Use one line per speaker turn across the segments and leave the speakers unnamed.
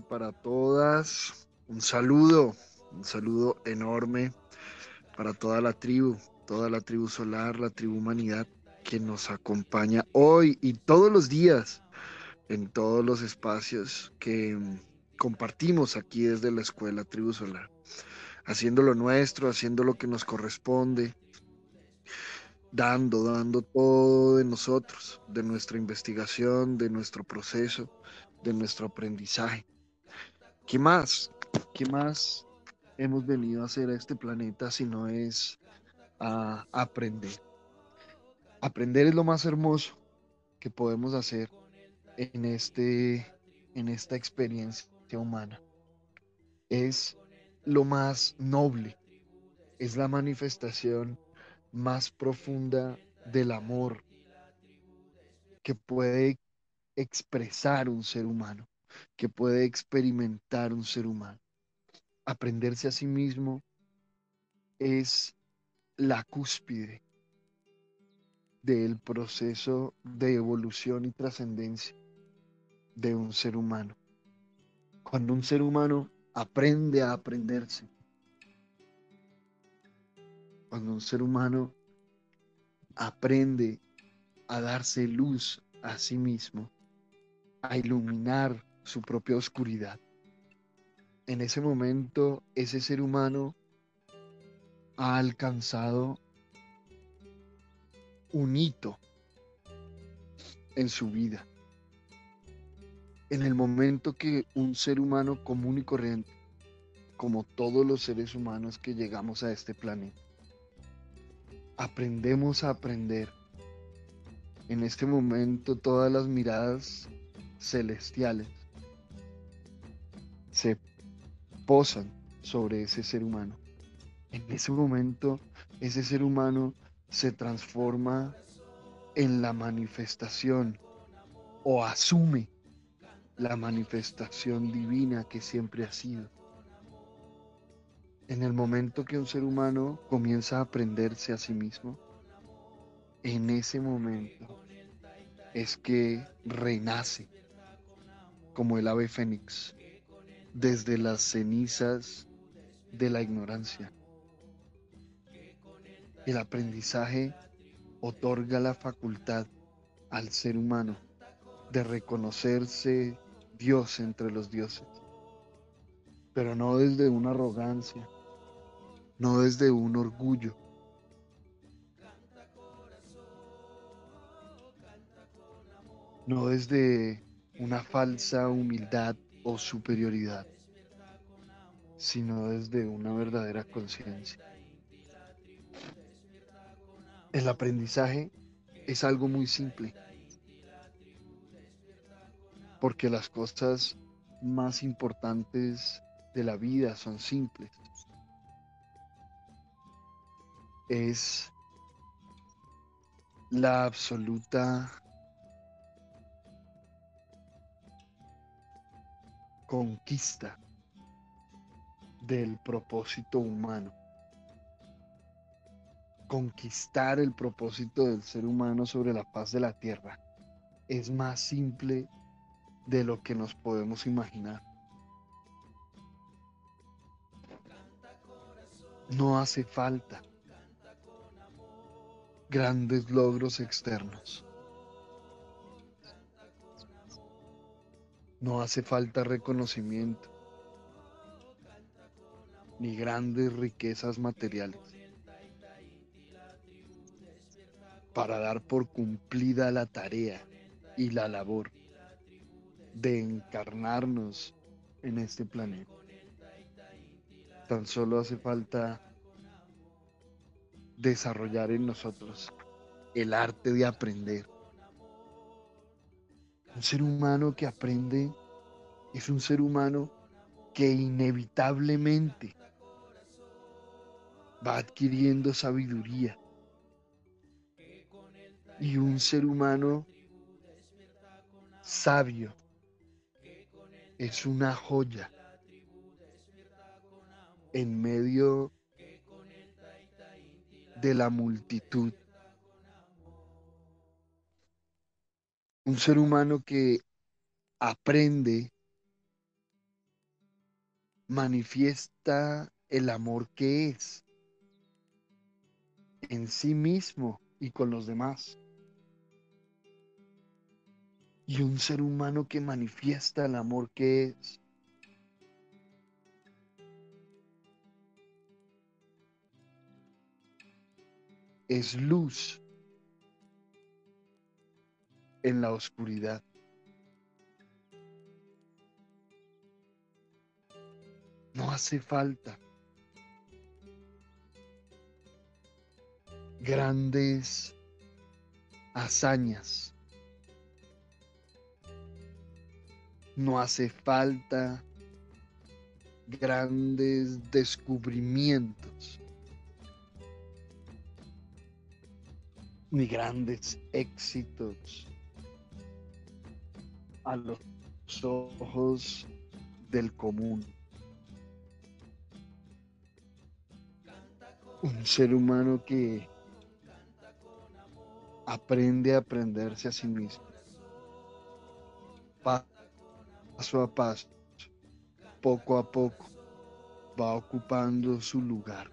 Para todas. Un saludo, un saludo enorme para toda la tribu, toda la tribu solar, la tribu humanidad que nos acompaña hoy y todos los días en todos los espacios que compartimos aquí desde la escuela Tribu Solar, haciendo lo nuestro, haciendo lo que nos corresponde, dando, dando todo de nosotros, de nuestra investigación, de nuestro proceso, de nuestro aprendizaje. ¿Qué más? ¿Qué más hemos venido a hacer a este planeta si no es a aprender? Aprender es lo más hermoso que podemos hacer en, este, en esta experiencia humana. Es lo más noble, es la manifestación más profunda del amor que puede expresar un ser humano, que puede experimentar un ser humano. Aprenderse a sí mismo es la cúspide del proceso de evolución y trascendencia de un ser humano. Cuando un ser humano aprende a aprenderse, cuando un ser humano aprende a darse luz a sí mismo, a iluminar su propia oscuridad. En ese momento, ese ser humano ha alcanzado un hito en su vida. En el momento que un ser humano común y corriente, como todos los seres humanos que llegamos a este planeta, aprendemos a aprender. En este momento todas las miradas celestiales sobre ese ser humano. En ese momento ese ser humano se transforma en la manifestación o asume la manifestación divina que siempre ha sido. En el momento que un ser humano comienza a aprenderse a sí mismo, en ese momento es que renace como el ave fénix desde las cenizas de la ignorancia. El aprendizaje otorga la facultad al ser humano de reconocerse Dios entre los dioses, pero no desde una arrogancia, no desde un orgullo. No desde una falsa humildad o superioridad, sino desde una verdadera conciencia. El aprendizaje es algo muy simple, porque las cosas más importantes de la vida son simples. Es la absoluta conquista del propósito humano conquistar el propósito del ser humano sobre la paz de la tierra es más simple de lo que nos podemos imaginar. No hace falta grandes logros externos. No hace falta reconocimiento ni grandes riquezas materiales. para dar por cumplida la tarea y la labor de encarnarnos en este planeta. Tan solo hace falta desarrollar en nosotros el arte de aprender. Un ser humano que aprende es un ser humano que inevitablemente va adquiriendo sabiduría y un ser humano sabio es una joya en medio de la multitud. Un ser humano que aprende manifiesta el amor que es en sí mismo y con los demás. Y un ser humano que manifiesta el amor que es es luz en la oscuridad. No hace falta grandes hazañas. No hace falta grandes descubrimientos. Ni grandes éxitos a los ojos del común. Un ser humano que aprende a aprenderse a sí mismo. Paso a paso, poco a poco, va ocupando su lugar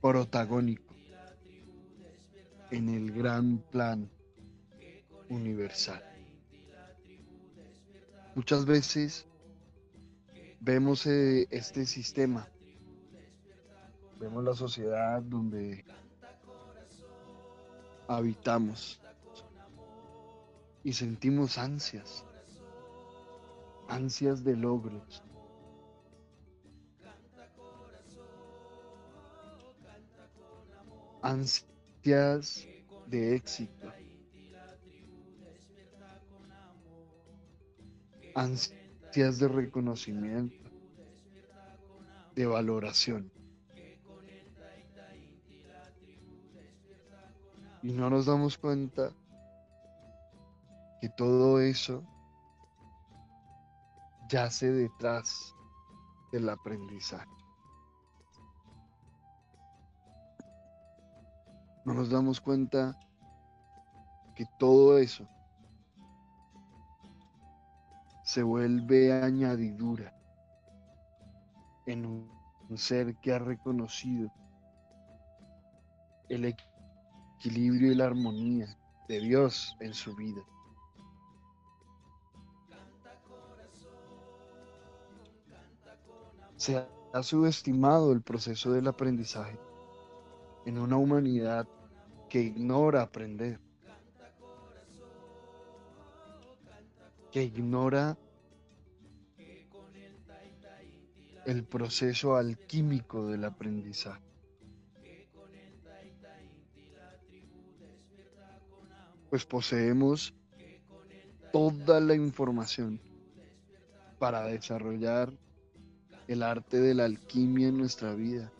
protagónico en el gran plan universal. Muchas veces vemos eh, este sistema, vemos la sociedad donde habitamos y sentimos ansias, ansias de logros. Ansias de éxito. Ansias de reconocimiento, de valoración. Y no nos damos cuenta que todo eso yace detrás del aprendizaje. No nos damos cuenta que todo eso se vuelve añadidura en un ser que ha reconocido el equilibrio y la armonía de Dios en su vida. Se ha subestimado el proceso del aprendizaje en una humanidad que ignora aprender. Que ignora el proceso alquímico del aprendizaje. Pues poseemos toda la información para desarrollar el arte de la alquimia en nuestra vida.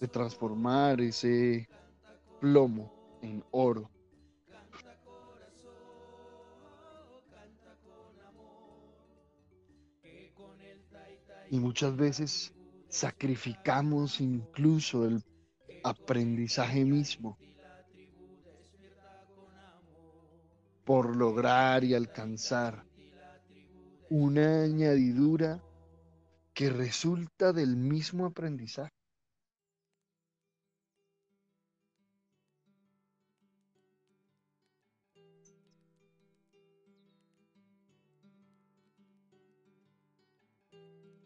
De transformar ese plomo en oro. Y muchas veces sacrificamos incluso el aprendizaje mismo por lograr y alcanzar una añadidura que resulta del mismo aprendizaje.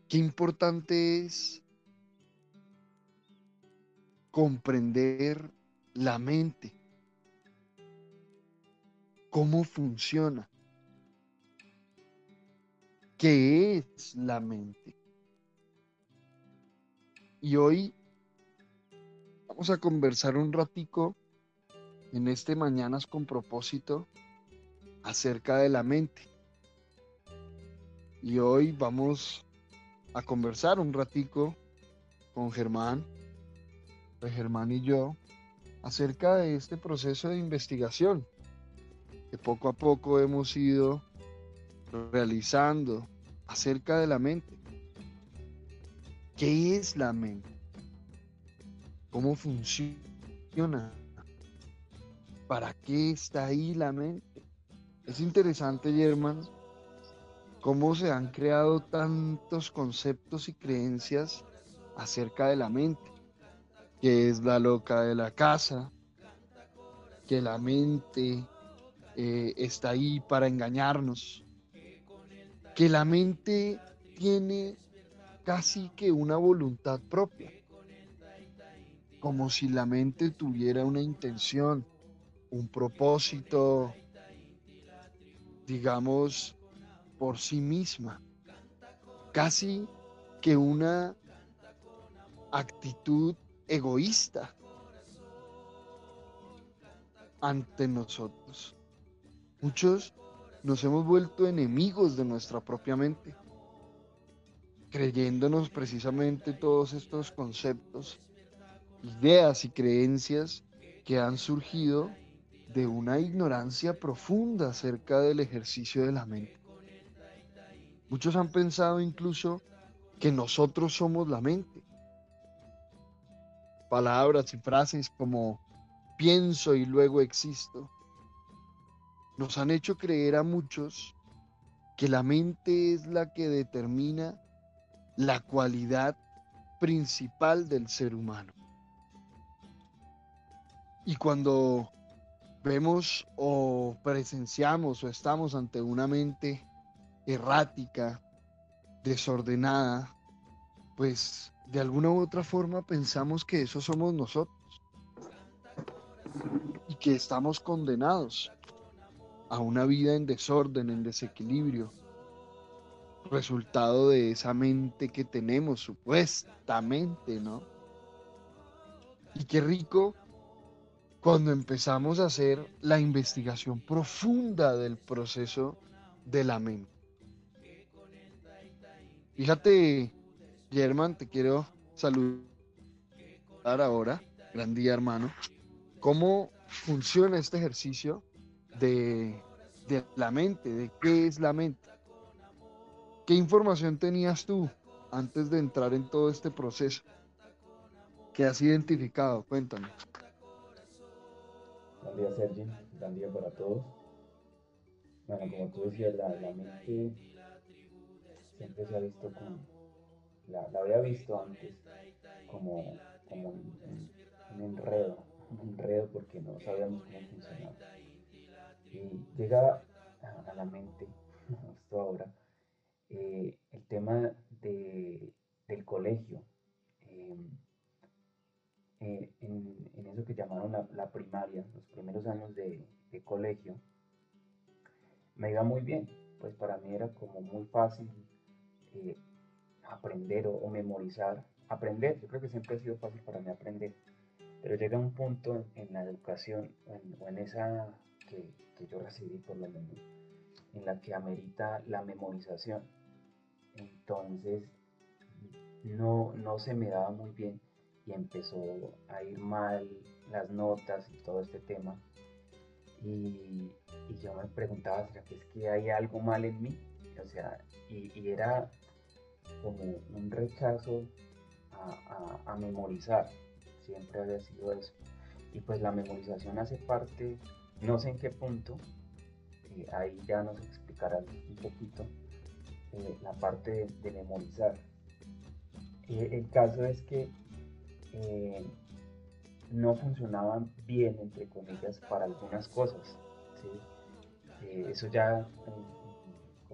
Qué importante es comprender la mente, cómo funciona, qué es la mente. Y hoy vamos a conversar un ratico en este Mañanas con propósito acerca de la mente. Y hoy vamos a conversar un ratico con Germán, de Germán y yo, acerca de este proceso de investigación que poco a poco hemos ido realizando acerca de la mente. ¿Qué es la mente? ¿Cómo funciona? ¿Para qué está ahí la mente? Es interesante, German, cómo se han creado tantos conceptos y creencias acerca de la mente, que es la loca de la casa, que la mente eh, está ahí para engañarnos, que la mente tiene casi que una voluntad propia, como si la mente tuviera una intención, un propósito, digamos, por sí misma, casi que una actitud egoísta ante nosotros. Muchos nos hemos vuelto enemigos de nuestra propia mente, creyéndonos precisamente todos estos conceptos, ideas y creencias que han surgido de una ignorancia profunda acerca del ejercicio de la mente. Muchos han pensado incluso que nosotros somos la mente. Palabras y frases como pienso y luego existo nos han hecho creer a muchos que la mente es la que determina la cualidad principal del ser humano. Y cuando vemos o presenciamos o estamos ante una mente errática, desordenada, pues de alguna u otra forma pensamos que eso somos nosotros y que estamos condenados a una vida en desorden, en desequilibrio, resultado de esa mente que tenemos supuestamente, ¿no? Y qué rico cuando empezamos a hacer la investigación profunda del proceso de la mente. Fíjate, German, te quiero saludar ahora, gran día hermano, cómo funciona este ejercicio de, de la mente, de qué es la mente. ¿Qué información tenías tú antes de entrar en todo este proceso? ¿Qué has identificado? Cuéntame.
Buen día, Sergi. Buen día para todos. Bueno, como tú decías, la, la mente siempre se ha visto como, la, había visto antes como, como un, enredo, un enredo porque no sabíamos cómo funcionaba. Y llega a, la mente, justo ahora, eh, el tema de, del colegio. Eh, eh, en, en, eso que llamaron la, la, primaria, los primeros años de, de colegio, me iba muy bien, pues para mí era como muy fácil eh, aprender o, memorizar. Aprender, yo creo que siempre ha sido fácil para mí aprender, pero llega un punto en, la educación o en, o en esa que, que, yo recibí por lo menos, en la que amerita la memorización. Entonces, no, no se me daba muy bien y empezó a ir mal las notas y todo este tema. Y, y yo me preguntaba, ¿será que es que hay algo mal en mí? O sea, y, era como un rechazo a, memorizar, siempre había sido eso. Y pues la memorización hace parte, no sé en qué punto, eh, ahí ya nos explicará un poquito eh, la parte de, memorizar. Eh, el caso es que no funcionaban bien, entre comillas, para algunas cosas. eso ya,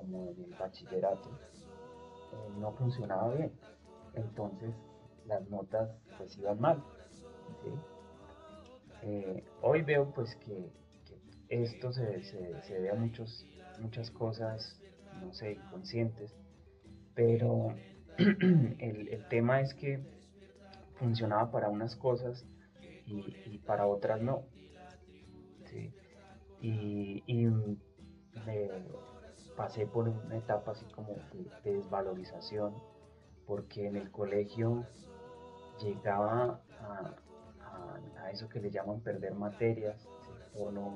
como en el bachillerato, eh, no funcionaba bien. Entonces las notas pues iban mal. Eh, hoy veo pues que, esto se, se, debe a muchos, muchas cosas, no sé, inconscientes, pero el, tema es que funcionaba para unas cosas y, para otras no. Y, pasé por una etapa así como de, de, desvalorización, porque en el colegio llegaba a, eso que le llaman perder materias, o no,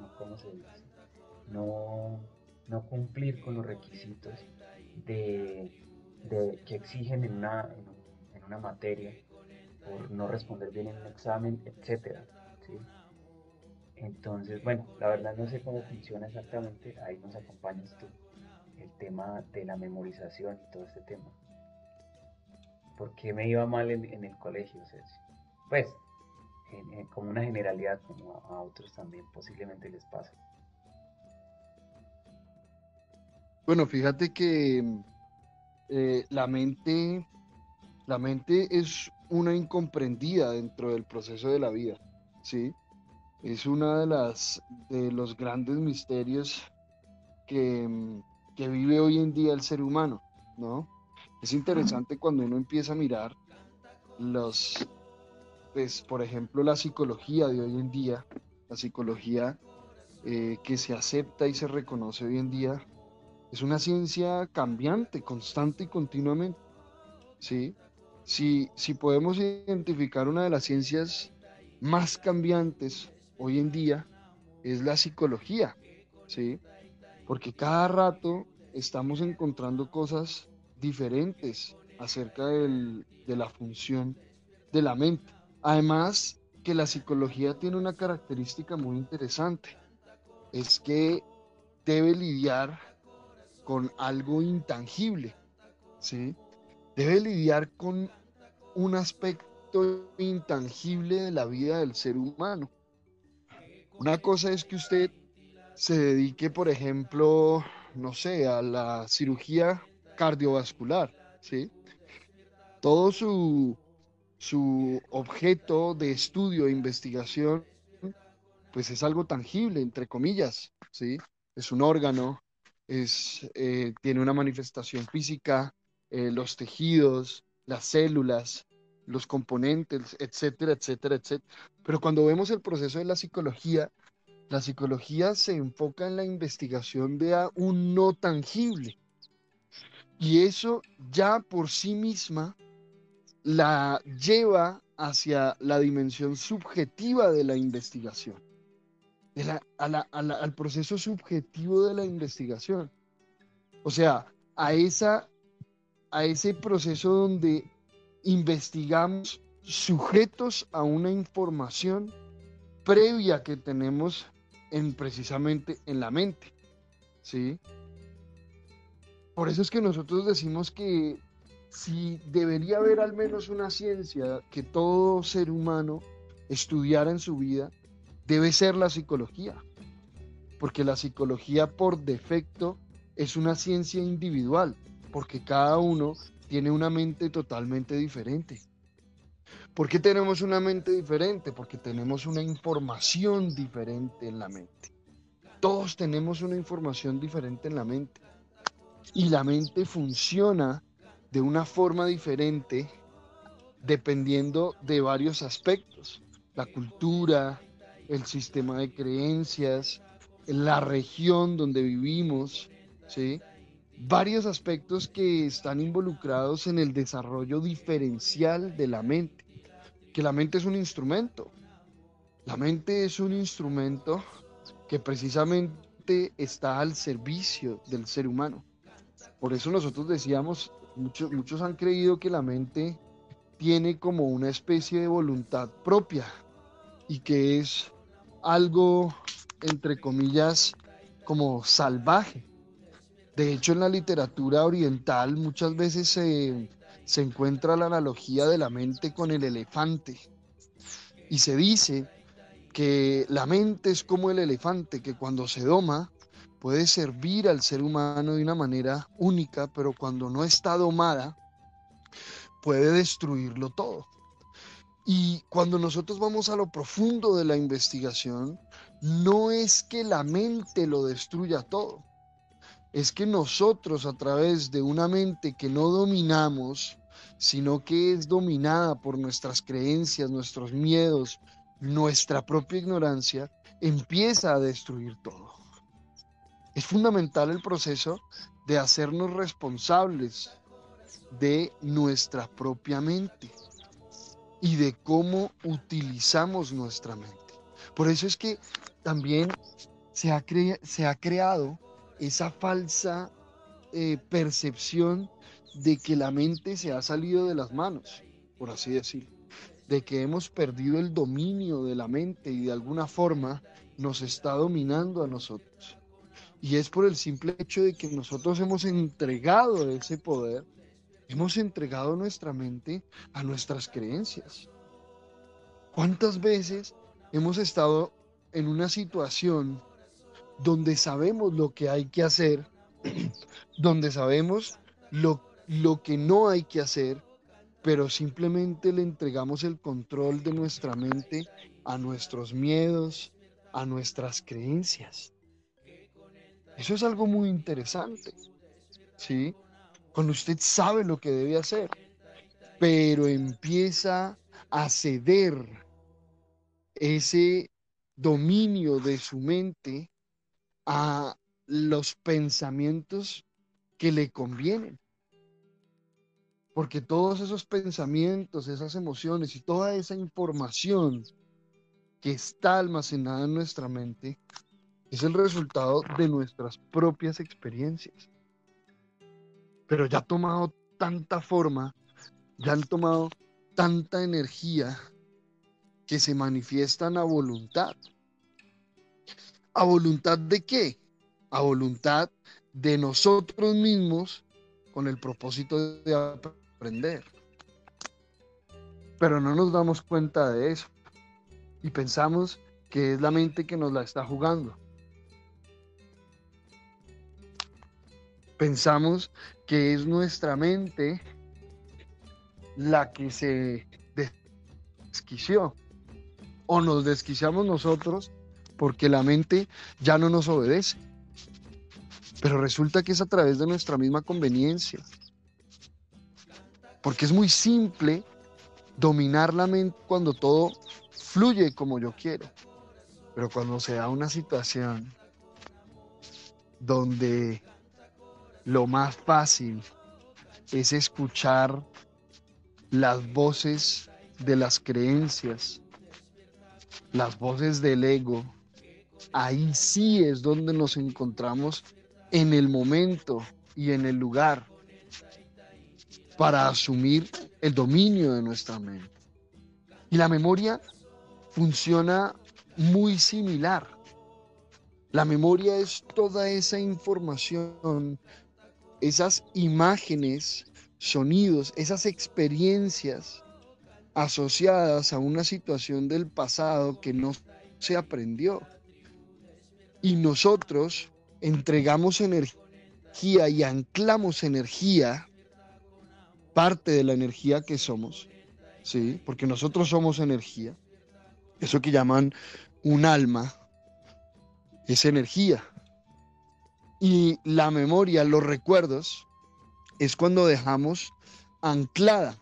no, ¿cómo se dice? No, no cumplir con los requisitos de, que exigen en una, en, una materia por no responder bien en un examen, etc. Entonces, bueno, la verdad no sé cómo funciona exactamente, ahí nos acompañas tú, el tema de la memorización y todo este tema. ¿Por qué me iba mal en, el colegio? pues, como una generalidad, como a, otros también posiblemente les pasa.
Bueno, fíjate que eh, la mente, la mente es una incomprendida dentro del proceso de la vida, ¿sí? Es una de las de los grandes misterios que, que vive hoy en día el ser humano, ¿no? Es interesante cuando uno empieza a mirar los, pues, por ejemplo, la psicología de hoy en día, la psicología eh, que se acepta y se reconoce hoy en día, es una ciencia cambiante, constante y continuamente. ¿sí? Si, si podemos identificar una de las ciencias más cambiantes hoy en día, es la psicología, ¿sí? porque cada rato estamos encontrando cosas diferentes acerca de la función de la mente. Además, que la psicología tiene una característica muy interesante, es que debe lidiar con algo intangible, ¿sí? Debe lidiar con un aspecto intangible de la vida del ser humano. Una cosa es que usted se dedique, por ejemplo, no sé, a la cirugía cardiovascular, ¿sí? Todo su, su objeto de estudio e investigación, pues es algo tangible, entre comillas, ¿sí? Es un órgano, es, eh, tiene una manifestación física, eh, los tejidos, las células, los componentes, etcétera, etcétera, etcétera. Pero cuando vemos el proceso de la psicología, la psicología se enfoca en la investigación de un no tangible, y eso ya por sí misma la lleva hacia la dimensión subjetiva de la investigación, al proceso subjetivo de la investigación. O sea, a, esa, a ese proceso donde investigamos sujetos a una información previa que tenemos en precisamente en la mente. ¿Sí? Por eso es que nosotros decimos que si debería haber al menos una ciencia que todo ser humano estudiara en su vida, debe ser la psicología. Porque la psicología por defecto es una ciencia individual, porque cada uno tiene una mente totalmente diferente. ¿Por qué tenemos una mente diferente? Porque tenemos una información diferente en la mente. Todos tenemos una información diferente en la mente y la mente funciona de una forma diferente dependiendo de varios aspectos, la cultura, el sistema de creencias, la región donde vivimos, ¿sí? Varios aspectos que están involucrados en el desarrollo diferencial de la mente, que la mente es un instrumento. La mente es un instrumento que precisamente está al servicio del ser humano. Por eso nosotros decíamos, muchos, muchos han creído que la mente tiene como una especie de voluntad propia y que es algo, entre comillas, como salvaje. De hecho, en la literatura oriental muchas veces se, encuentra la analogía de la mente con el elefante. Y se dice que la mente es como el elefante, que cuando se doma, puede servir al ser humano de una manera única, pero cuando no está domada, puede destruirlo todo. Y cuando nosotros vamos a lo profundo de la investigación, no es que la mente lo destruya todo, es que nosotros a través de una mente que no dominamos, sino que es dominada por nuestras creencias, nuestros miedos, nuestra propia ignorancia, empieza a destruir todo. Es fundamental el proceso de hacernos responsables de nuestra propia mente y de cómo utilizamos nuestra mente. Por eso es que también se ha, se ha creado esa falsa eh, percepción de que la mente se ha salido de las manos, por así decirlo. de que hemos perdido el dominio de la mente y de alguna forma nos está dominando a nosotros. Y es por el simple hecho de que nosotros hemos entregado ese poder, hemos entregado nuestra mente a nuestras creencias. ¿Cuántas veces hemos estado en una situación donde sabemos lo que hay que hacer, donde sabemos lo, lo que no hay que hacer, pero simplemente le entregamos el control de nuestra mente a nuestros miedos, a nuestras creencias. Eso es algo muy interesante, ¿sí? Cuando usted sabe lo que debe hacer, pero empieza a ceder ese dominio de su mente a los pensamientos que le convienen. Porque todos esos pensamientos, esas emociones y toda esa información que está almacenada en nuestra mente es el resultado de nuestras propias experiencias. Pero ya ha tomado tanta forma, ya han tomado tanta energía que se manifiestan a voluntad. ¿A voluntad de qué? A voluntad de nosotros mismos con el propósito de aprender. Pero no nos damos cuenta de eso. Y pensamos que es la mente que nos la está jugando. Pensamos que es nuestra mente la que se desquició. O nos desquiciamos nosotros porque la mente ya no nos obedece. Pero resulta que es a través de nuestra misma conveniencia. Porque es muy simple dominar la mente cuando todo fluye como yo quiero. Pero cuando se da una situación donde lo más fácil es escuchar las voces de las creencias, las voces del ego, ahí sí es donde nos encontramos en el momento y en el lugar para asumir el dominio de nuestra mente. Y la memoria funciona muy similar. La memoria es toda esa información, esas imágenes, sonidos, esas experiencias asociadas a una situación del pasado que no se aprendió. Y nosotros entregamos energía y anclamos energía parte de la energía que somos, ¿sí? Porque nosotros somos energía. Eso que llaman un alma es energía. Y la memoria, los recuerdos, es cuando dejamos anclada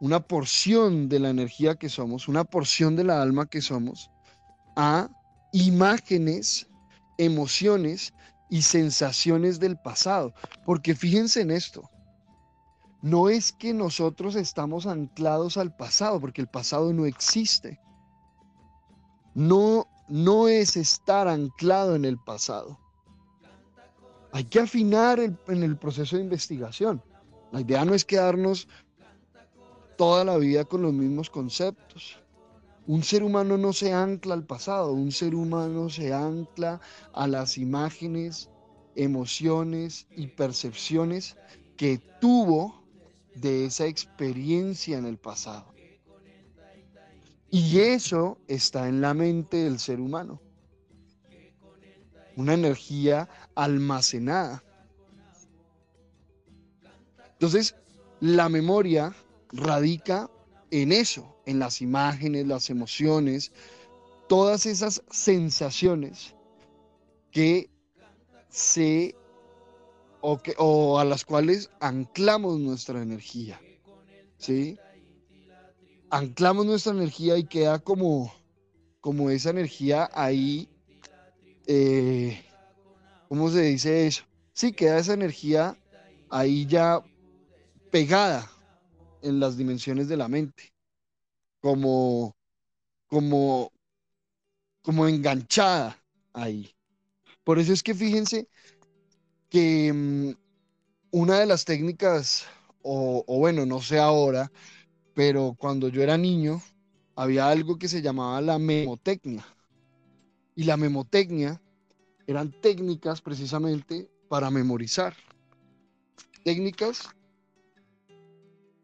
una porción de la energía que somos, una porción de la alma que somos, a imágenes, emociones y sensaciones del pasado. Porque fíjense en esto, no es que nosotros estamos anclados al pasado, porque el pasado no existe. No, no es estar anclado en el pasado. Hay que afinar en el proceso de investigación. La idea no es quedarnos toda la vida con los mismos conceptos. Un ser humano no se ancla al pasado, un ser humano se ancla a las imágenes, emociones y percepciones que tuvo de esa experiencia en el pasado. Y eso está en la mente del ser humano. Una energía almacenada. Entonces, la memoria radica en eso, en las imágenes, las emociones, todas esas sensaciones que se o, a las cuales anclamos nuestra energía. ¿Sí? Anclamos nuestra energía y queda como, como esa energía ahí, eh, ¿cómo se dice eso? Sí, queda esa energía ahí ya pegada en las dimensiones de la mente, como, como, como enganchada ahí. Por eso es que fíjense que mm, una de las técnicas, o, bueno, no sé ahora, pero cuando yo era niño había algo que se llamaba la memotecnia. Y la memotecnia eran técnicas precisamente para memorizar. Técnicas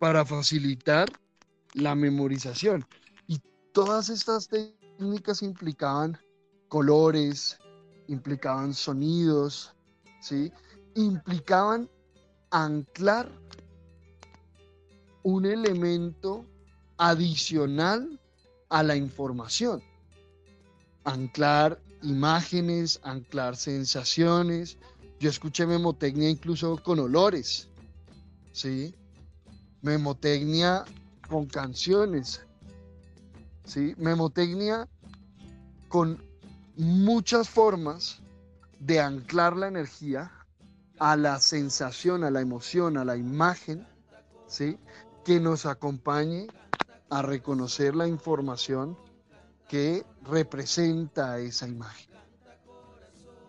para facilitar la memorización. Y todas estas técnicas implicaban colores, implicaban sonidos, ¿sí? Implicaban anclar un elemento adicional a la información. Anclar imágenes, anclar sensaciones. Yo escuché memotecnia incluso con olores, ¿sí? Memotecnia con canciones, ¿sí? Memotecnia con muchas formas de anclar la energía a la sensación, a la emoción, a la imagen, ¿sí? Que nos acompañe a reconocer la información que representa esa imagen.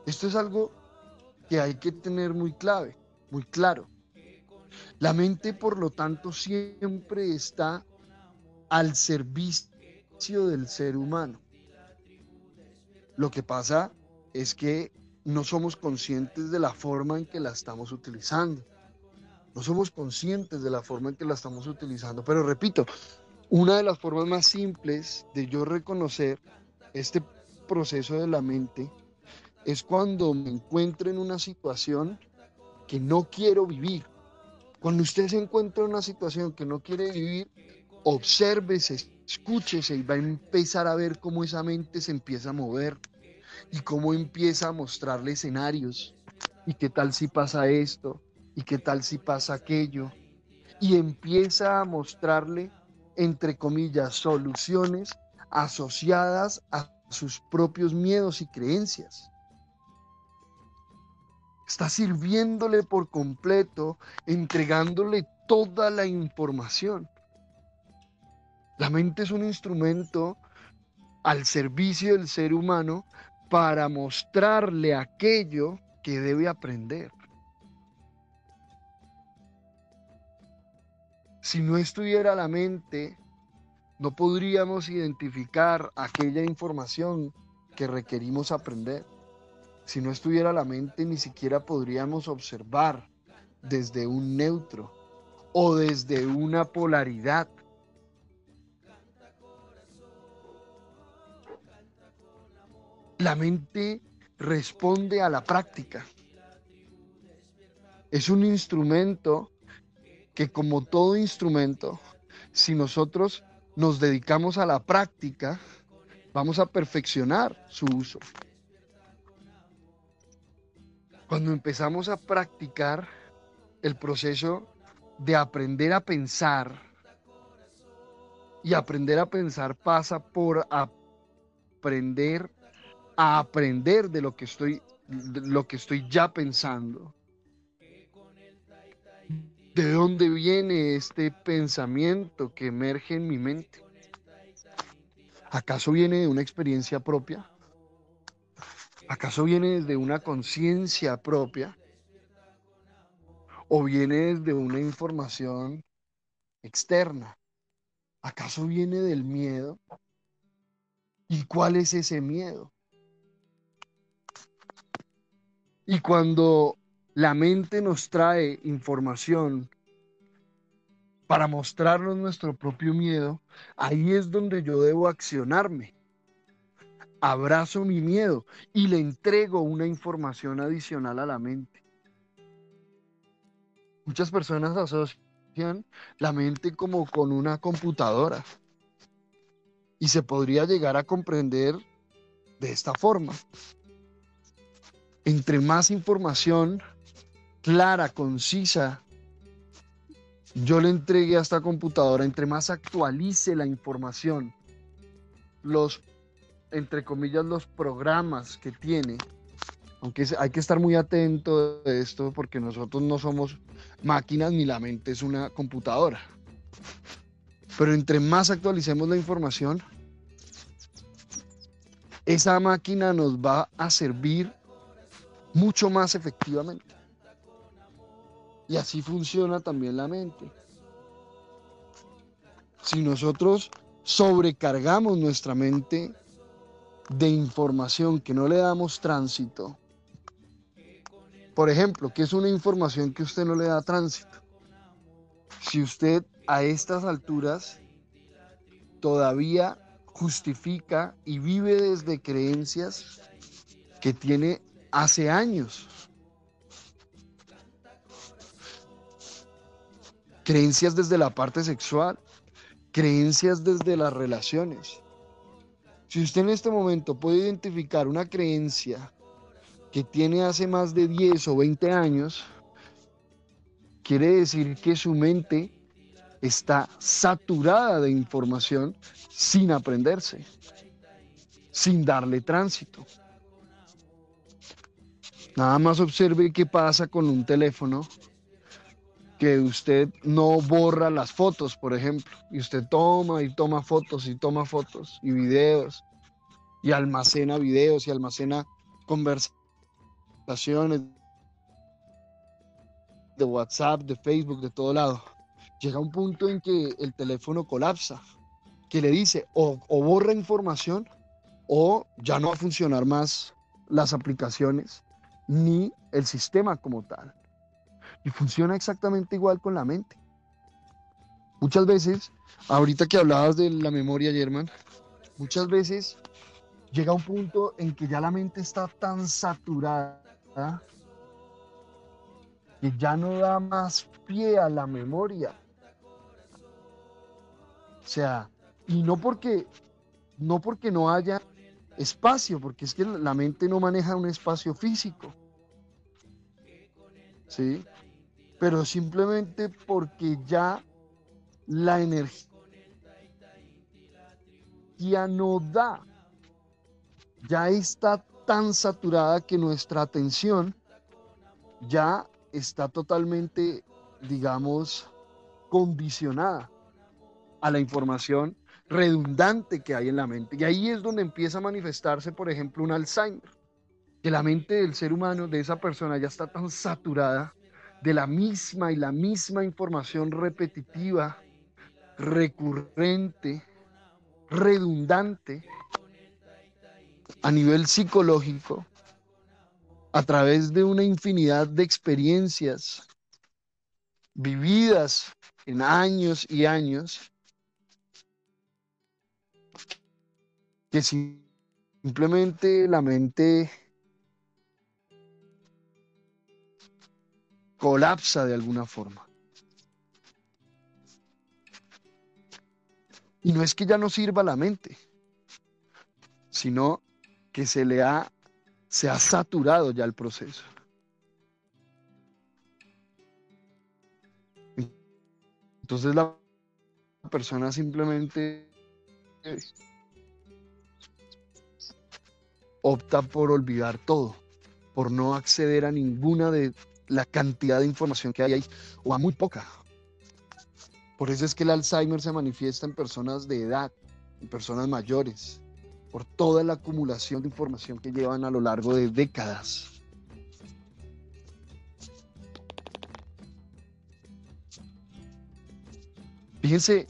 Esto es algo que hay que tener muy clave, muy claro. La mente, por lo tanto, siempre está al servicio del ser humano. Lo que pasa es que no somos conscientes de la forma en que la estamos utilizando. No somos conscientes de la forma en que la estamos utilizando. Pero repito, una de las formas más simples de yo reconocer este proceso de la mente es cuando me encuentro en una situación que no quiero vivir. Cuando usted se encuentra en una situación que no quiere vivir, obsérvese, escúchese y va a empezar a ver cómo esa mente se empieza a mover y cómo empieza a mostrarle escenarios. ¿Y qué tal si pasa esto? ¿Y qué tal si pasa aquello? Y empieza a mostrarle entre comillas, soluciones asociadas a sus propios miedos y creencias. Está sirviéndole por completo, entregándole toda la información. La mente es un instrumento al servicio del ser humano para mostrarle aquello que debe aprender. Si no estuviera la mente, no podríamos identificar aquella información que requerimos aprender. Si no estuviera la mente, ni siquiera podríamos observar desde un neutro o desde una polaridad. La mente responde a la práctica. Es un instrumento que como todo instrumento, si nosotros nos dedicamos a la práctica, vamos a perfeccionar su uso. Cuando empezamos a practicar el proceso de aprender a pensar, y aprender a pensar pasa por aprender a aprender de lo que estoy, lo que estoy ya pensando. ¿De dónde viene este pensamiento que emerge en mi mente? ¿Acaso viene de una experiencia propia? ¿Acaso viene desde una conciencia propia? ¿O viene desde una información externa? ¿Acaso viene del miedo? ¿Y cuál es ese miedo? Y cuando la mente nos trae información para mostrarnos nuestro propio miedo, ahí es donde yo debo accionarme. Abrazo mi miedo y le entrego una información adicional a la mente. Muchas personas asocian la mente como con una computadora y se podría llegar a comprender de esta forma. Entre más información clara, concisa, yo le entregué a esta computadora, entre más actualice la información, los, entre comillas, los programas que tiene, aunque hay que estar muy atento de esto porque nosotros no somos máquinas ni la mente es una computadora. Pero entre más actualicemos la información, esa máquina nos va a servir mucho más efectivamente. Y así funciona también la mente. si nosotros sobrecargamos nuestra mente de información que no le damos tránsito, por ejemplo, ¿qué es una información que usted no le da tránsito? Si usted a estas alturas todavía justifica y vive desde creencias que tiene hace años. Creencias desde la parte sexual, creencias desde las relaciones. Si usted en este momento puede identificar una creencia que tiene hace más de 10 o 20 años, quiere decir que su mente está saturada de información sin aprenderse, sin darle tránsito. Nada más observe qué pasa con un teléfono que usted no borra las fotos, por ejemplo, y usted toma y toma fotos y toma fotos y videos y almacena videos y almacena conversaciones de WhatsApp, de Facebook, de todo lado. Llega un punto en que el teléfono colapsa, que le dice o, borra información o ya no va a funcionar más las aplicaciones ni el sistema como tal. Y funciona exactamente igual con la mente. Muchas veces, ahorita que hablabas de la memoria, German, muchas veces llega un punto en que ya la mente está tan saturada que ya no da más pie a la memoria. O sea, y no porque no porque no haya espacio, porque es que la mente no maneja un espacio físico. ¿Sí? Pero simplemente porque ya la energía no da. Ya está tan saturada que nuestra atención ya está totalmente, digamos, condicionada a la información redundante que hay en la mente. Y ahí es donde empieza a manifestarse, por ejemplo, un Alzheimer, que la mente del ser humano, de esa persona, ya está tan saturada de la misma y la misma información repetitiva, recurrente, redundante, a nivel psicológico, a través de una infinidad de experiencias vividas en años y años, que simplemente la mente colapsa de alguna forma. Y no es que ya no sirva la mente, sino que se le ha, se ha saturado ya el proceso. Entonces la persona simplemente opta por olvidar todo, por no acceder a ninguna de la cantidad de información que hay ahí, o a muy poca. Por eso es que el Alzheimer se manifiesta en personas de edad, en personas mayores, por toda la acumulación de información que llevan a lo largo de décadas. Fíjense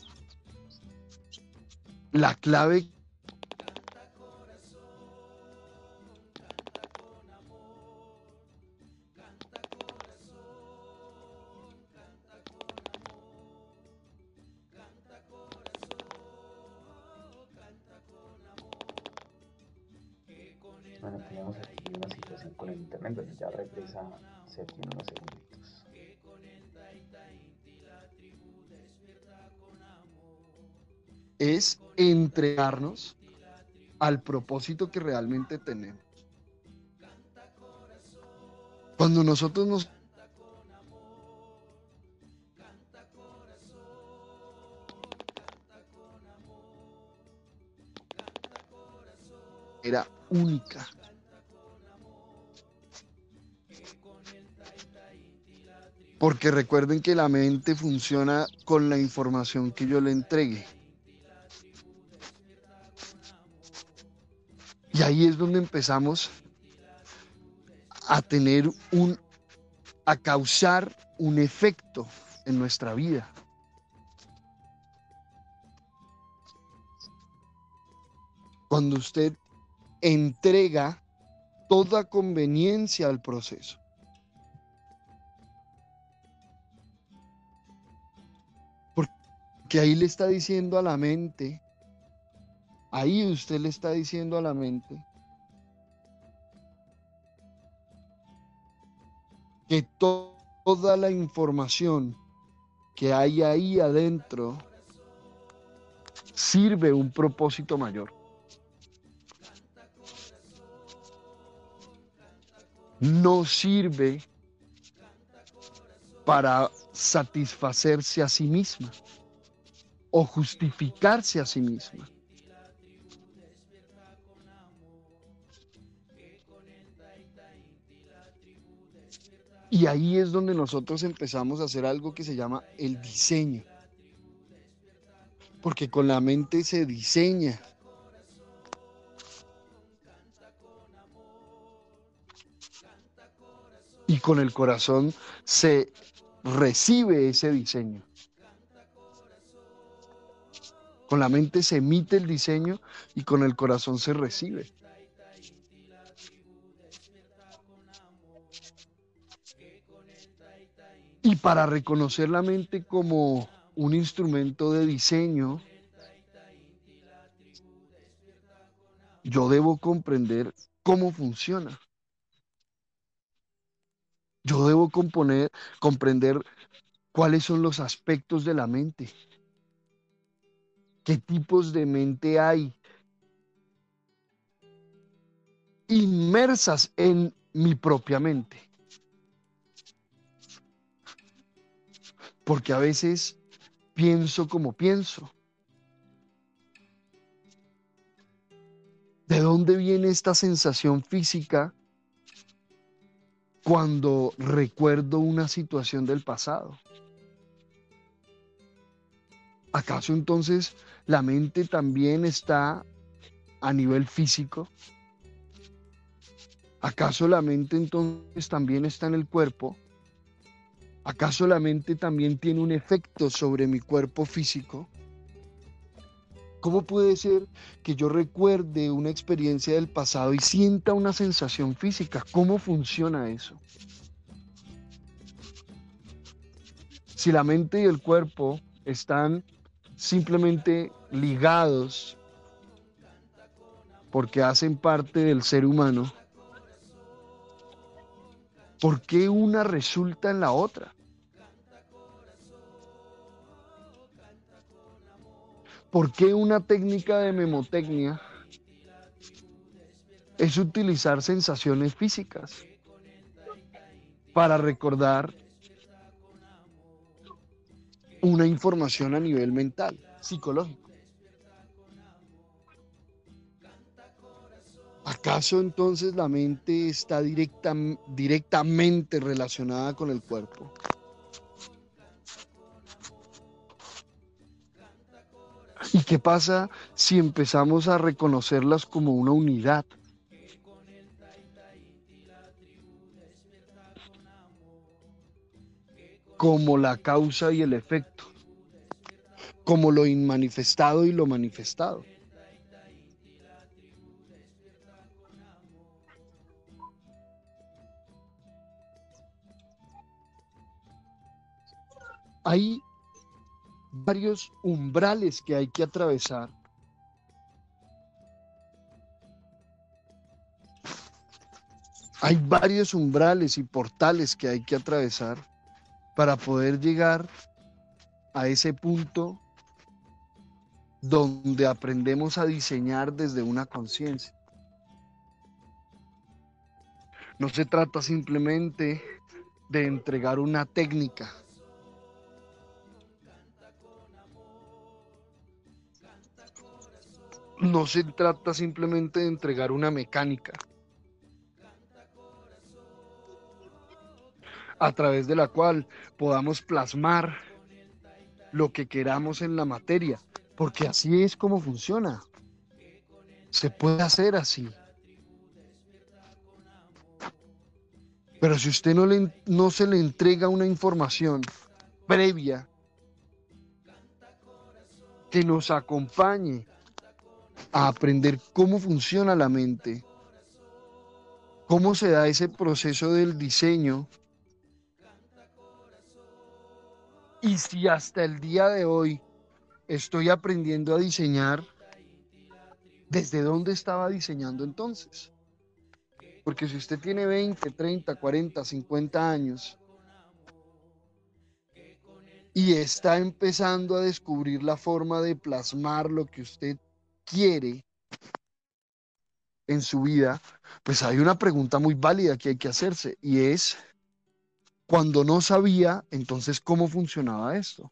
la clave al propósito que realmente tenemos. Cuando nosotros nos era única. Porque recuerden que la mente funciona con la información que yo le entregue. Y ahí es donde empezamos a tener un, a causar un efecto en nuestra vida. Cuando usted entrega toda conveniencia al proceso. Porque ahí le está diciendo a la mente, ahí usted le está diciendo a la mente que toda la información que hay ahí adentro sirve un propósito mayor. No sirve para satisfacerse a sí misma o justificarse a sí misma. Y ahí es donde nosotros empezamos a hacer algo que se llama el diseño. Porque con la mente se diseña. Y con el corazón se recibe ese diseño. Con la mente se emite el diseño y con el corazón se recibe. Para reconocer la mente como un instrumento de diseño, yo debo comprender cómo funciona. Yo debo componer, comprender cuáles son los aspectos de la mente, qué tipos de mente hay inmersas en mi propia mente. Porque a veces pienso como pienso. ¿De dónde viene esta sensación física cuando recuerdo una situación del pasado? ¿Acaso entonces la mente también está a nivel físico? ¿Acaso la mente entonces también está en el cuerpo? ¿Acaso la mente también tiene un efecto sobre mi cuerpo físico? ¿Cómo puede ser que yo recuerde una experiencia del pasado y sienta una sensación física? ¿Cómo funciona eso? Si la mente y el cuerpo están simplemente ligados porque hacen parte del ser humano, ¿Por qué una resulta en la otra? ¿Por qué una técnica de memotecnia es utilizar sensaciones físicas para recordar una información a nivel mental, psicológico? ¿Acaso entonces la mente está directa, directamente relacionada con el cuerpo? ¿Y qué pasa si empezamos a reconocerlas como una unidad? Como la causa y el efecto, como lo inmanifestado y lo manifestado. Hay varios umbrales que hay que atravesar. Hay varios umbrales y portales que hay que atravesar para poder llegar a ese punto donde aprendemos a diseñar desde una conciencia. No se trata simplemente de entregar una técnica, no se trata simplemente de entregar una mecánica a través de la cual podamos plasmar lo que queramos en la materia, porque así es como funciona. Se puede hacer así. Pero si usted no, le, no se le entrega una información previa que nos acompañe a aprender cómo funciona la mente, cómo se da ese proceso del diseño. Y si hasta el día de hoy estoy aprendiendo a diseñar, ¿desde dónde estaba diseñando entonces? Porque si usted tiene 20, 30, 40, 50 años y está empezando a descubrir la forma de plasmar lo que usted quiere en su vida, pues hay una pregunta muy válida que hay que hacerse y es, cuando no sabía, entonces, ¿cómo funcionaba esto?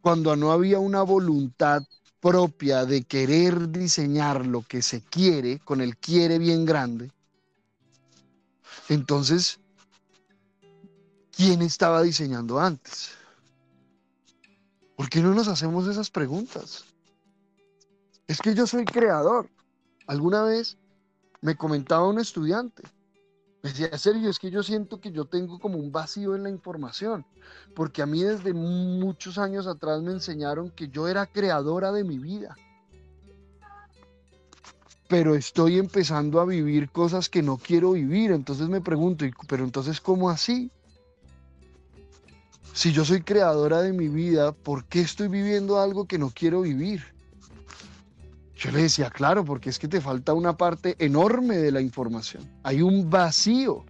Cuando no había una voluntad propia de querer diseñar lo que se quiere, con el quiere bien grande, entonces, ¿quién estaba diseñando antes? ¿Por qué no nos hacemos esas preguntas? Es que yo soy creador. Alguna vez me comentaba un estudiante, me decía, Sergio, es que yo siento que yo tengo como un vacío en la información, porque a mí desde muchos años atrás me enseñaron que yo era creadora de mi vida. Pero estoy empezando a vivir cosas que no quiero vivir, entonces me pregunto, pero entonces ¿cómo así? Si yo soy creadora de mi vida, ¿por qué estoy viviendo algo que no quiero vivir? Yo le decía, claro, porque es que te falta una parte enorme de la información. Hay un vacío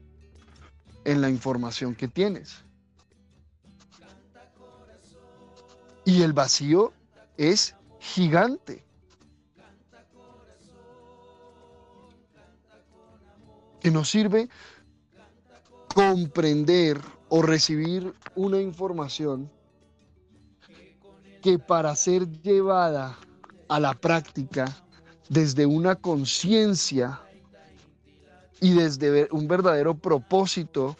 en la información que tienes. Y el vacío es gigante. Que nos sirve comprender o recibir una información que para ser llevada a la práctica desde una conciencia y desde un verdadero propósito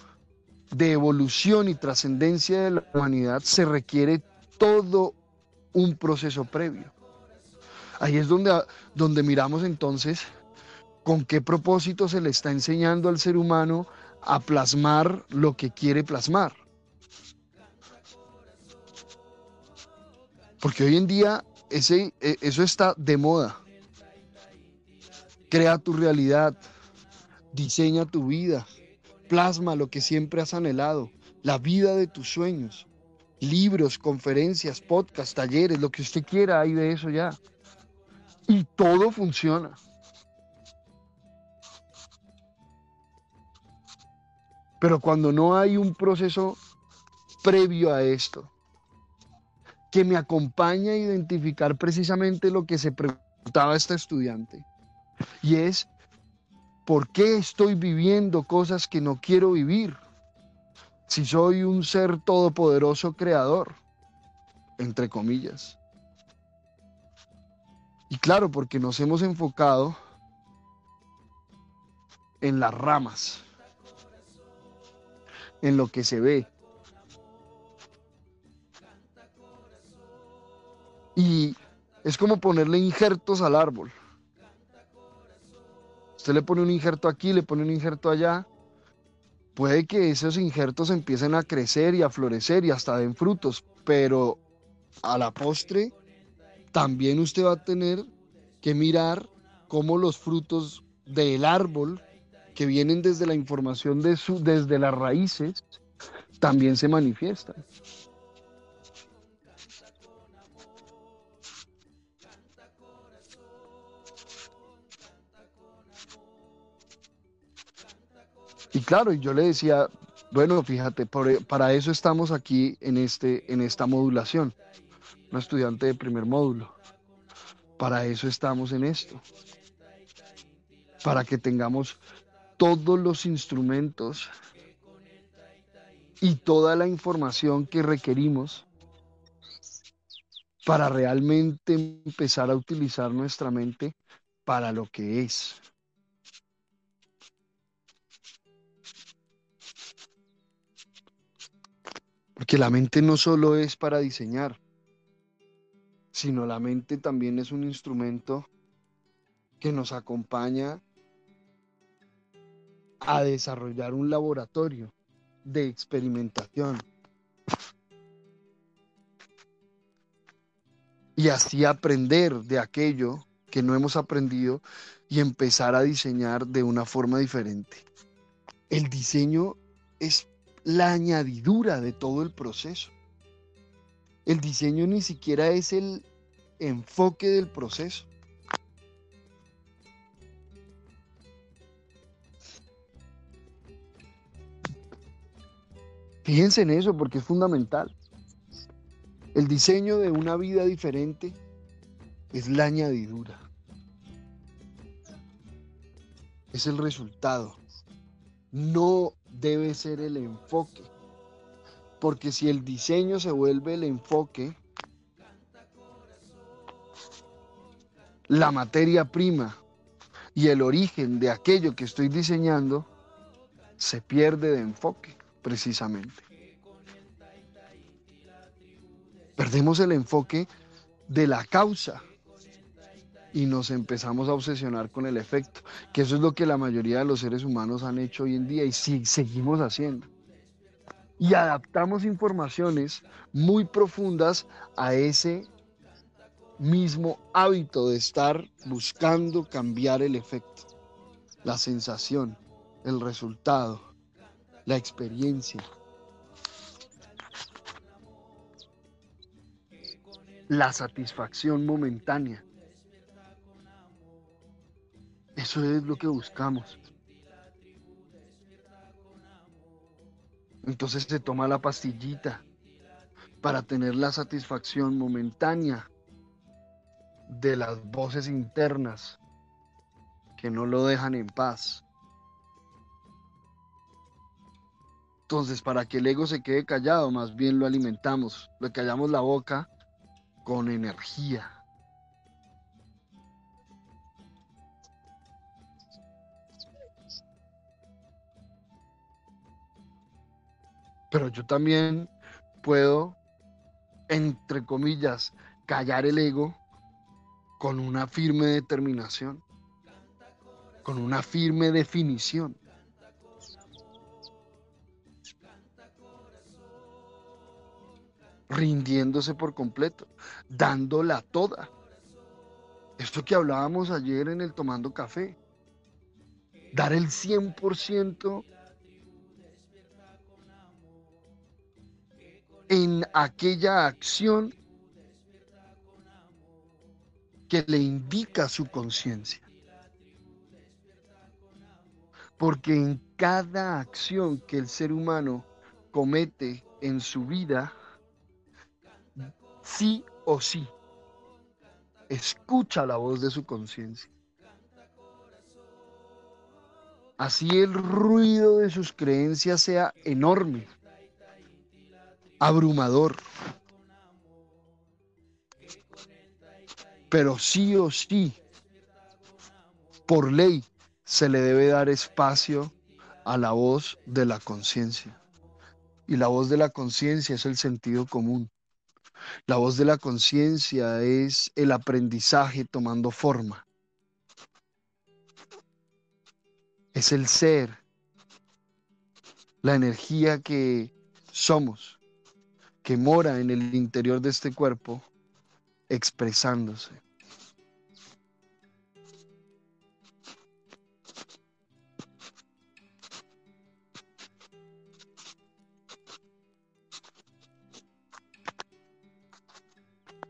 de evolución y trascendencia de la humanidad se requiere todo un proceso previo. Ahí es donde, donde miramos entonces con qué propósito se le está enseñando al ser humano a plasmar lo que quiere plasmar. Porque hoy en día e, eso está de moda. Crea tu realidad, diseña tu vida, plasma lo que siempre has anhelado, la vida de tus sueños, libros, conferencias, podcasts, talleres, lo que usted quiera, hay de eso ya. Y todo funciona. Pero cuando no hay un proceso previo a esto, que me acompaña a identificar precisamente lo que se preguntaba este estudiante, y es, ¿por qué estoy viviendo cosas que no quiero vivir? Si soy un ser todopoderoso creador, entre comillas. Y claro, porque nos hemos enfocado en las ramas en lo que se ve. Y es como ponerle injertos al árbol. Usted le pone un injerto aquí, le pone un injerto allá. Puede que esos injertos empiecen a crecer y a florecer y hasta den frutos, pero a la postre también usted va a tener que mirar cómo los frutos del árbol que vienen desde la información de su, desde las raíces, también se manifiestan. Claro, yo le decía, bueno, fíjate, para eso estamos aquí en, este, en esta modulación, un estudiante de primer módulo. Para eso estamos en esto, para que tengamos todos los instrumentos y toda la información que requerimos para realmente empezar a utilizar nuestra mente para lo que es. Porque la mente no solo es para diseñar, sino la mente también es un instrumento que nos acompaña a desarrollar un laboratorio de experimentación. Y así aprender de aquello que no hemos aprendido y empezar a diseñar de una forma diferente. El diseño es la añadidura de todo el proceso. El diseño ni siquiera es el enfoque del proceso. Fíjense en eso porque es fundamental. El diseño de una vida diferente es la añadidura. Es el resultado. No debe ser el enfoque. Porque si el diseño se vuelve el enfoque, la materia prima y el origen de aquello que estoy diseñando se pierde de enfoque precisamente. Perdemos el enfoque de la causa y nos empezamos a obsesionar con el efecto, que eso es lo que la mayoría de los seres humanos han hecho hoy en día y sí, seguimos haciendo. Y adaptamos informaciones muy profundas a ese mismo hábito de estar buscando cambiar el efecto, la sensación, el resultado, la experiencia. La satisfacción momentánea. Eso es lo que buscamos. Entonces se toma la pastillita para tener la satisfacción momentánea de las voces internas que no lo dejan en paz. Entonces, para que el ego se quede callado, más bien lo alimentamos, le callamos la boca con energía. Pero yo también puedo, entre comillas, callar el ego con una firme determinación, con una firme definición. rindiéndose por completo, dándola toda. Esto que hablábamos ayer en el tomando café, dar el 100% en aquella acción que le indica su conciencia. Porque en cada acción que el ser humano comete en su vida, sí o sí, escucha la voz de su conciencia. Así el ruido de sus creencias sea enorme, abrumador. Pero sí o sí, por ley, se le debe dar espacio a la voz de la conciencia. Y la voz de la conciencia es el sentido común. La voz de la conciencia es el aprendizaje tomando forma. Es el ser, la energía que somos, que mora en el interior de este cuerpo, expresándose.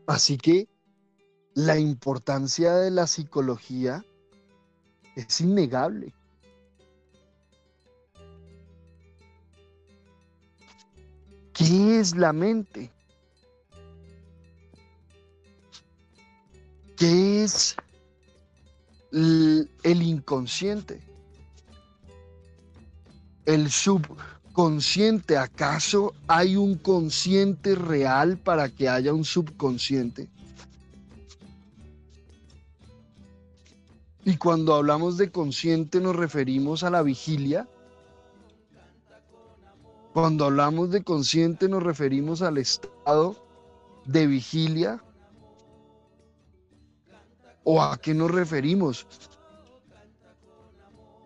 Así que la importancia de la psicología es innegable. ¿Qué es la mente? ¿Qué es el, inconsciente? El sub consciente? ¿Acaso hay un consciente real para que haya un subconsciente? Y cuando hablamos de consciente nos referimos a la vigilia. Cuando hablamos de consciente nos referimos al estado de vigilia. ¿O a qué nos referimos?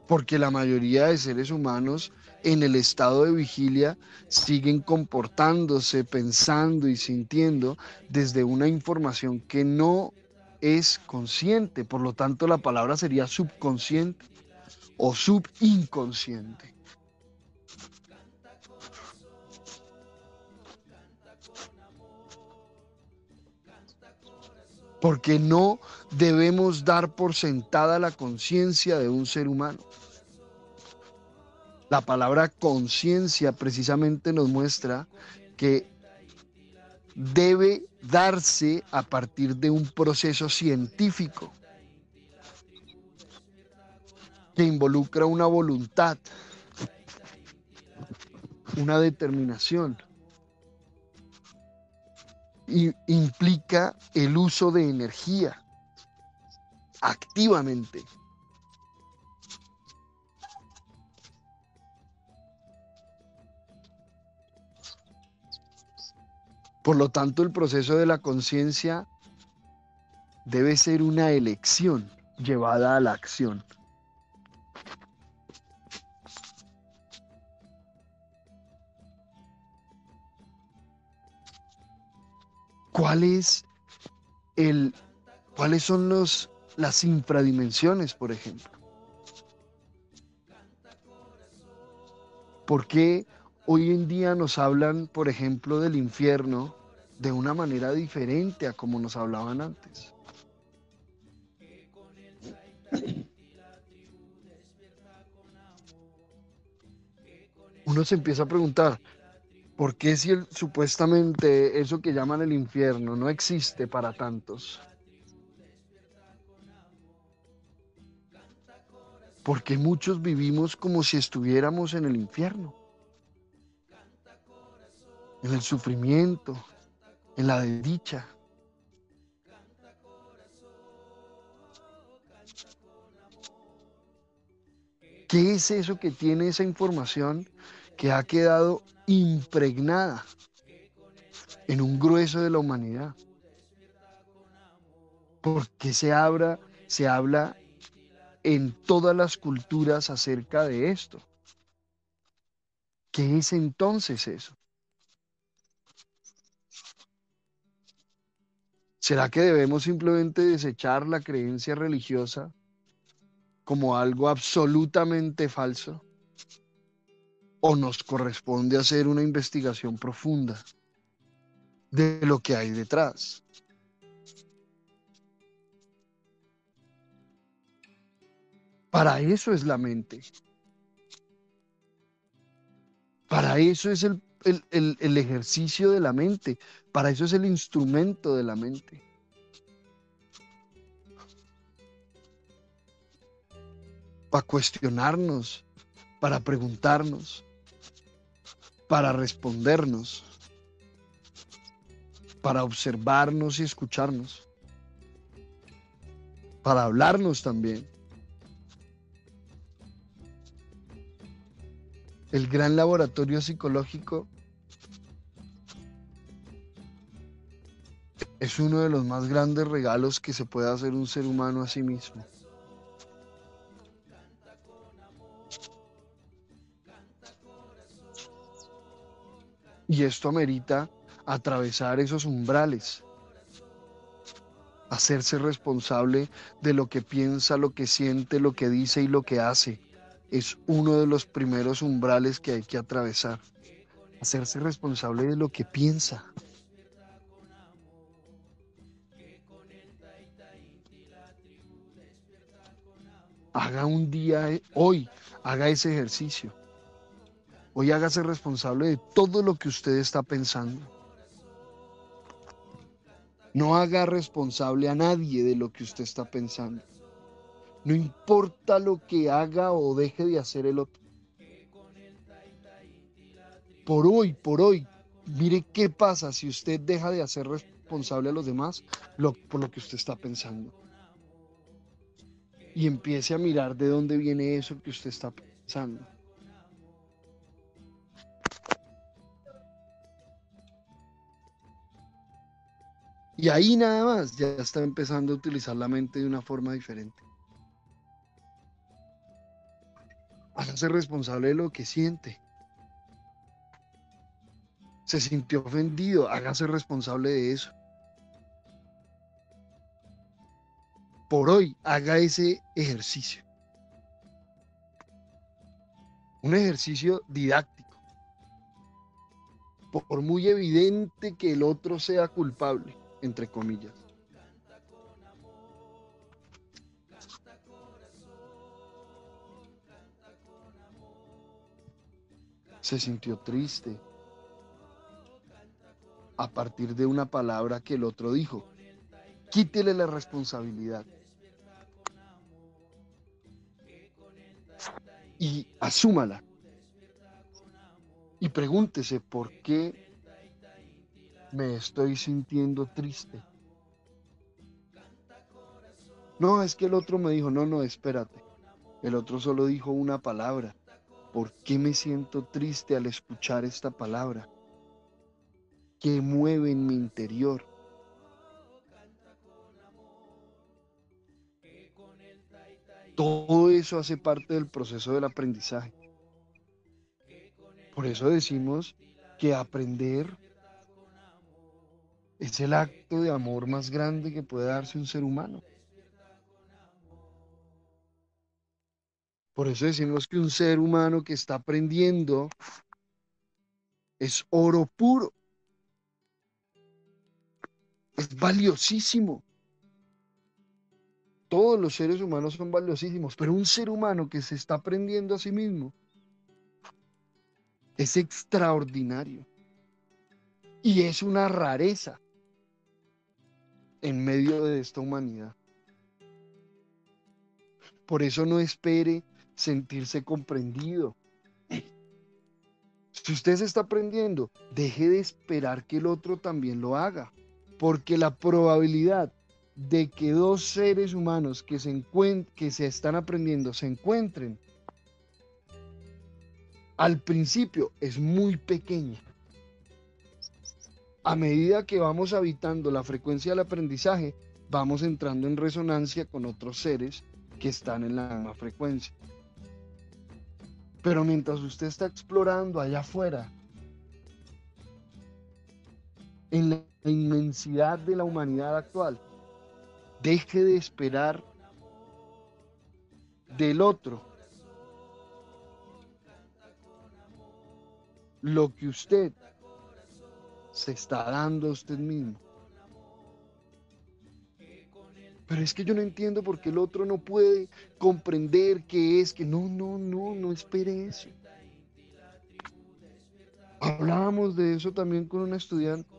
Porque la mayoría de seres humanos en el estado de vigilia siguen comportándose, pensando y sintiendo desde una información que no es consciente, por lo tanto la palabra sería subconsciente o subinconsciente. Porque no debemos dar por sentada la conciencia de un ser humano. La palabra conciencia precisamente nos muestra que debe darse a partir de un proceso científico que involucra una voluntad, una determinación, implica el uso de energía activamente. Por lo tanto, el proceso de la conciencia debe ser una elección llevada a la acción. ¿Cuál es el, ¿Cuáles son los, las infradimensiones, por ejemplo? ¿Por qué hoy en día nos hablan, por ejemplo, del infierno de una manera diferente a como nos hablaban antes? Uno se empieza a preguntar, ¿por qué si el, supuestamente eso que llaman el infierno no existe para tantos? Porque muchos vivimos como si estuviéramos en el infierno en el sufrimiento, en la desdicha. ¿Qué es eso que tiene esa información que ha quedado impregnada en un grueso de la humanidad? Porque se habla, se habla en todas las culturas acerca de esto. ¿Qué es entonces eso? ¿Será que debemos simplemente desechar la creencia religiosa como algo absolutamente falso? ¿O nos corresponde hacer una investigación profunda de lo que hay detrás? Para eso es la mente. Para eso es el el, ejercicio de la mente, para eso es el instrumento de la mente. Para cuestionarnos, para preguntarnos, para respondernos, para observarnos y escucharnos, para hablarnos también. El gran laboratorio psicológico es uno de los más grandes regalos que se puede hacer un ser humano a sí mismo. Y esto amerita atravesar esos umbrales, hacerse responsable de lo que piensa, lo que siente, lo que dice y lo que hace. Es uno de los primeros umbrales que hay que atravesar. Hacerse responsable de lo que piensa. haga un día, eh, hoy, haga ese ejercicio. Hoy hágase responsable de todo lo que usted está pensando. No haga responsable a nadie de lo que usted está pensando. No importa lo que haga o deje de hacer el otro. Por hoy, por hoy, mire qué pasa si usted deja de hacer responsable a los demás por lo que usted está pensando y empiece a mirar de dónde viene eso que usted está pensando. Y ahí nada más ya está empezando a utilizar la mente de una forma diferente. Hágase responsable de lo que siente. Se sintió ofendido, hágase responsable de eso. por hoy haga ese ejercicio. Un ejercicio didáctico. Por muy evidente que el otro sea culpable, entre comillas. Se sintió triste a partir de una palabra que el otro dijo. Quítele la responsabilidad. Y asúmala. Y pregúntese por qué me estoy sintiendo triste. No, es que el otro me dijo, no, no, espérate. El otro solo dijo una palabra. ¿Por qué me siento triste al escuchar esta palabra? ¿Qué mueve en mi interior? Todo eso hace parte del proceso del aprendizaje. Por eso decimos que aprender es el acto de amor más grande que puede darse un ser humano. Por eso decimos que un ser humano que está aprendiendo es oro puro. Es valiosísimo. Todos los seres humanos son valiosísimos, pero un ser humano que se está aprendiendo a sí mismo es extraordinario. Y es una rareza en medio de esta humanidad. Por eso no espere sentirse comprendido. Si usted se está aprendiendo, deje de esperar que el otro también lo haga, porque la probabilidad de que dos seres humanos que se, que se están aprendiendo se encuentren al principio es muy pequeña. A medida que vamos habitando la frecuencia del aprendizaje, vamos entrando en resonancia con otros seres que están en la misma frecuencia. Pero mientras usted está explorando allá afuera, en la inmensidad de la humanidad actual, deje de esperar del otro lo que usted se está dando usted mismo. Pero es que yo no entiendo por qué el otro no puede comprender qué es, que no, no, no, no espere eso. Hablábamos de eso también con una estudiante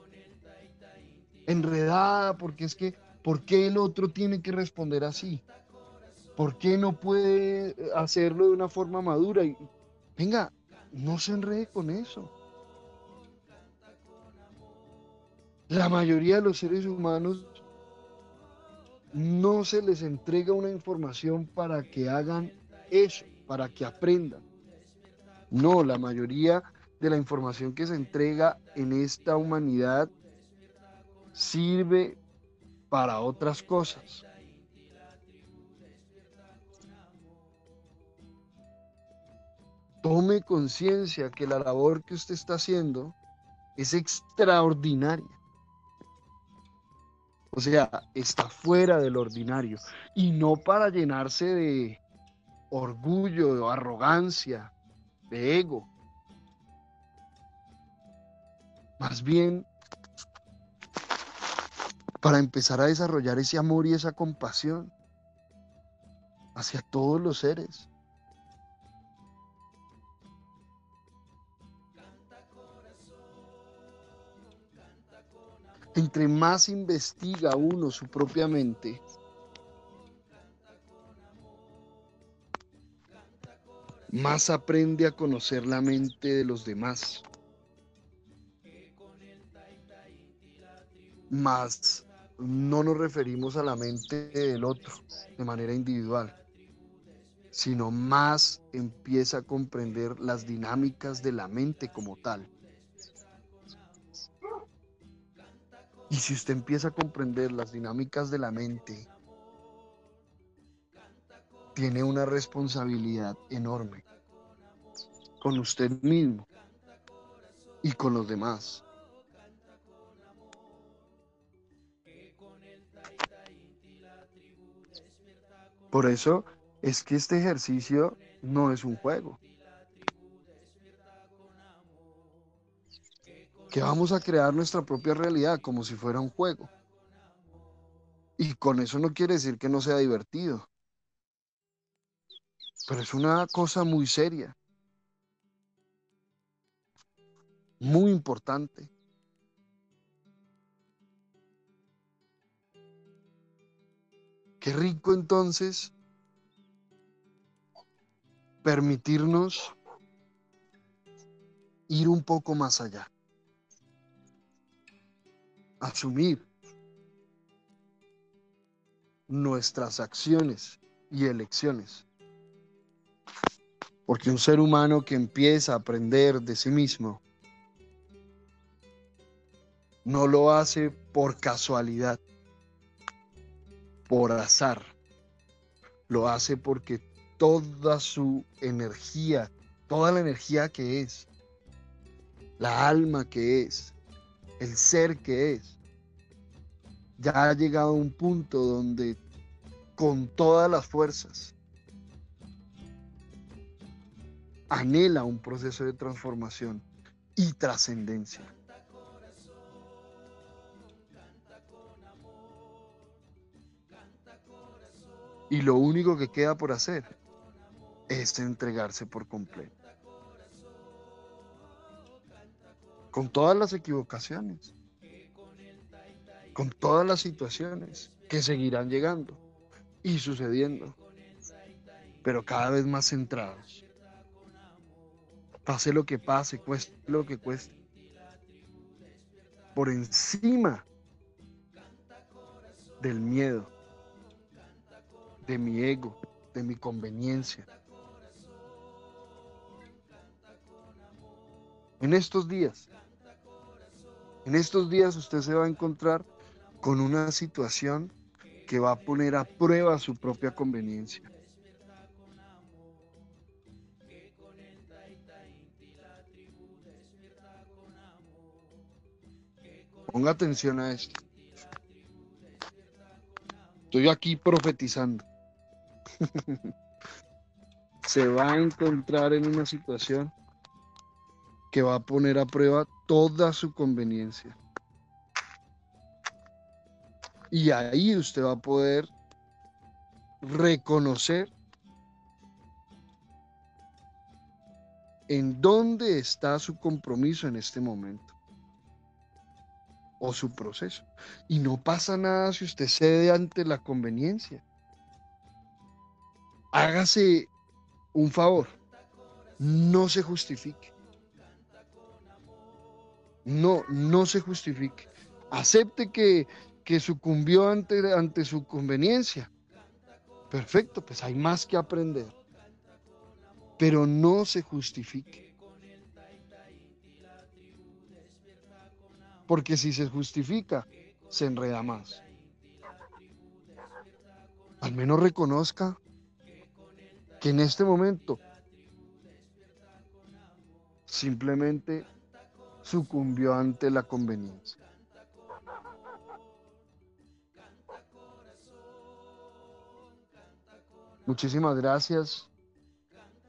enredada, porque es que, ¿por qué el otro tiene que responder así? ¿Por qué no puede hacerlo de una forma madura? Y, venga, no se enrede con eso. La mayoría de los seres humanos no se les entrega una información para que hagan eso, para que aprendan. No, la mayoría de la información que se entrega en esta humanidad sirve para otras cosas. Tome conciencia que la labor que usted está haciendo es extraordinaria. O sea, está fuera del ordinario. Y no para llenarse de orgullo, de arrogancia, de ego. Más bien para empezar a desarrollar ese amor y esa compasión hacia todos los seres. Entre más investiga uno su propia mente, más aprende a conocer la mente de los demás, más no nos referimos a la mente del otro de manera individual, sino más empieza a comprender las dinámicas de la mente como tal. Y si usted empieza a comprender las dinámicas de la mente, tiene una responsabilidad enorme con usted mismo y con los demás. Por eso es que este ejercicio no es un juego. Que vamos a crear nuestra propia realidad como si fuera un juego. Y con eso no quiere decir que no sea divertido. Pero es una cosa muy seria. Muy importante. Qué rico entonces permitirnos ir un poco más allá. Asumir nuestras acciones y elecciones. Porque un ser humano que empieza a aprender de sí mismo no lo hace por casualidad por azar. Lo hace porque toda su energía, toda la energía que es, la alma que es, el ser que es, ya ha llegado a un punto donde con todas las fuerzas anhela un proceso de transformación y trascendencia. Y lo único que queda por hacer es entregarse por completo. Con todas las equivocaciones, con todas las situaciones que seguirán llegando y sucediendo, pero cada vez más centrados. Pase lo que pase, cueste lo que cueste. Por encima del miedo, de mi ego, de mi conveniencia. En estos días, en estos días usted se va a encontrar con una situación que va a poner a prueba su propia conveniencia. Ponga atención a esto. Estoy aquí profetizando. se va a encontrar en una situación que va a poner a prueba toda su conveniencia. Y ahí usted va a poder reconocer en dónde está su compromiso en este momento o su proceso. Y no pasa nada si usted cede ante la conveniencia hágase un favor, no se justifique. No, no se justifique. Acepte que, que sucumbió ante, ante su conveniencia. Perfecto, pues hay más que aprender. Pero no se justifique. Porque si se justifica, se enreda más. Al menos reconozca que en este momento simplemente sucumbió ante la conveniencia. Muchísimas gracias.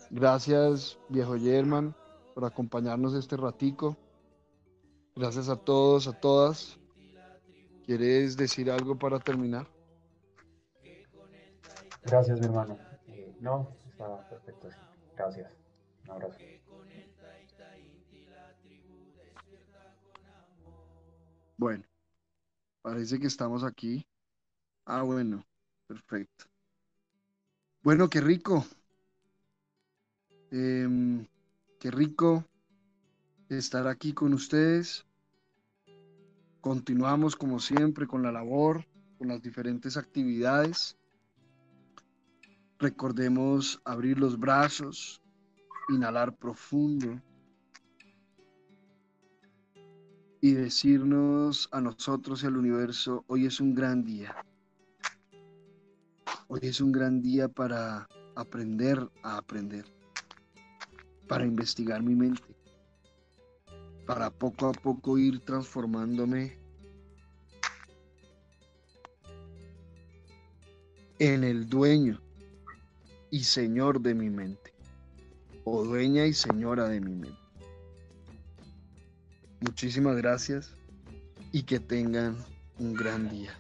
Gracias, viejo German, por acompañarnos este ratico. Gracias a todos, a todas. ¿Quieres decir algo para terminar?
Gracias, mi hermano. No, está perfecto. Gracias. Un abrazo.
Bueno, parece que estamos aquí. Ah, bueno, perfecto. Bueno, qué rico. Em, qué rico estar aquí con ustedes. Continuamos como siempre con la labor, con las diferentes actividades. Recordemos abrir los brazos, inhalar profundo y decirnos a nosotros y al universo, hoy es un gran día. Hoy es un gran día para aprender a aprender, para investigar mi mente, para poco a poco ir transformándome en el dueño y señor de mi mente, o dueña y señora de mi mente. Muchísimas gracias y que tengan un gran día.